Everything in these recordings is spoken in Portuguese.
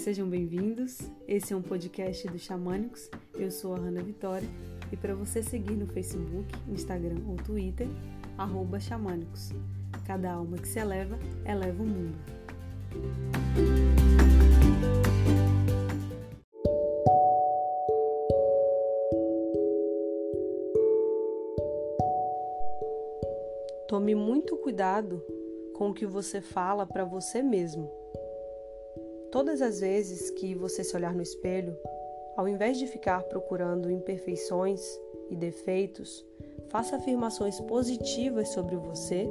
Sejam bem-vindos. Esse é um podcast do Xamânicos. Eu sou a Hanna Vitória e para você seguir no Facebook, Instagram ou Twitter, Xamânicos. Cada alma que se eleva, eleva o mundo. Tome muito cuidado com o que você fala para você mesmo. Todas as vezes que você se olhar no espelho, ao invés de ficar procurando imperfeições e defeitos, faça afirmações positivas sobre você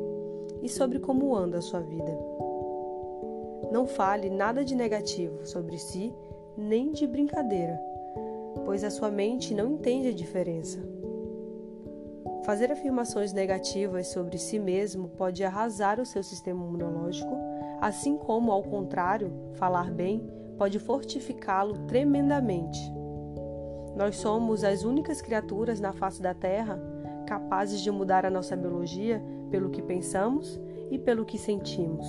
e sobre como anda a sua vida. Não fale nada de negativo sobre si, nem de brincadeira, pois a sua mente não entende a diferença. Fazer afirmações negativas sobre si mesmo pode arrasar o seu sistema imunológico assim como, ao contrário, falar bem pode fortificá-lo tremendamente. Nós somos as únicas criaturas na face da Terra capazes de mudar a nossa biologia pelo que pensamos e pelo que sentimos.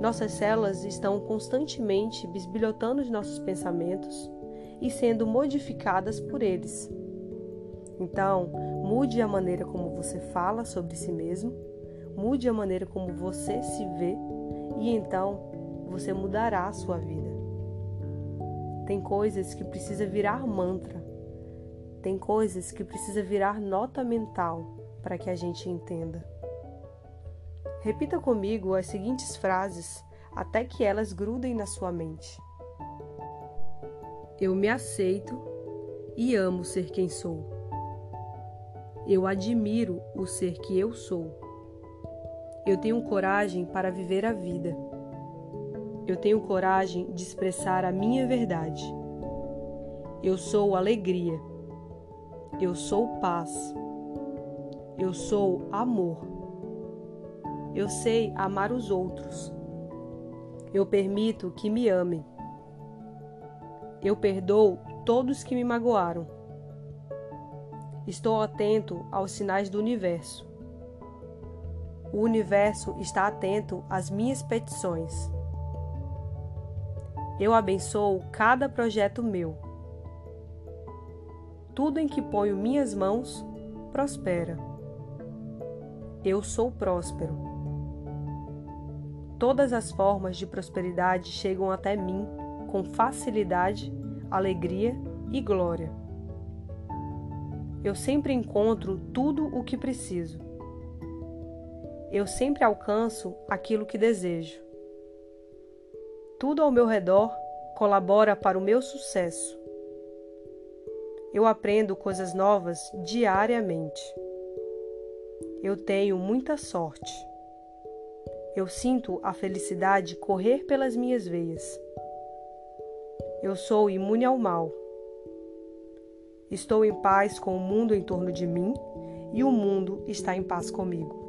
Nossas células estão constantemente bisbilhotando os nossos pensamentos e sendo modificadas por eles. Então, mude a maneira como você fala sobre si mesmo, mude a maneira como você se vê e então você mudará a sua vida. Tem coisas que precisa virar mantra. Tem coisas que precisa virar nota mental para que a gente entenda. Repita comigo as seguintes frases até que elas grudem na sua mente. Eu me aceito e amo ser quem sou. Eu admiro o ser que eu sou. Eu tenho coragem para viver a vida. Eu tenho coragem de expressar a minha verdade. Eu sou alegria. Eu sou paz. Eu sou amor. Eu sei amar os outros. Eu permito que me amem. Eu perdoo todos que me magoaram. Estou atento aos sinais do universo. O universo está atento às minhas petições. Eu abençoo cada projeto meu. Tudo em que ponho minhas mãos prospera. Eu sou próspero. Todas as formas de prosperidade chegam até mim com facilidade, alegria e glória. Eu sempre encontro tudo o que preciso eu sempre alcanço aquilo que desejo. Tudo ao meu redor colabora para o meu sucesso. Eu aprendo coisas novas diariamente. Eu tenho muita sorte. Eu sinto a felicidade correr pelas minhas veias. Eu sou imune ao mal. Estou em paz com o mundo em torno de mim e o mundo está em paz comigo.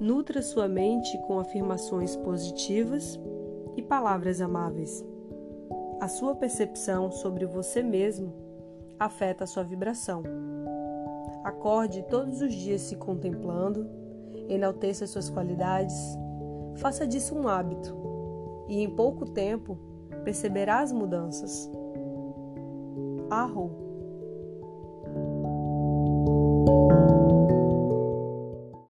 Nutra sua mente com afirmações positivas e palavras amáveis. A sua percepção sobre você mesmo afeta a sua vibração. Acorde todos os dias se contemplando, enalteça suas qualidades, faça disso um hábito e em pouco tempo perceberá as mudanças. Arro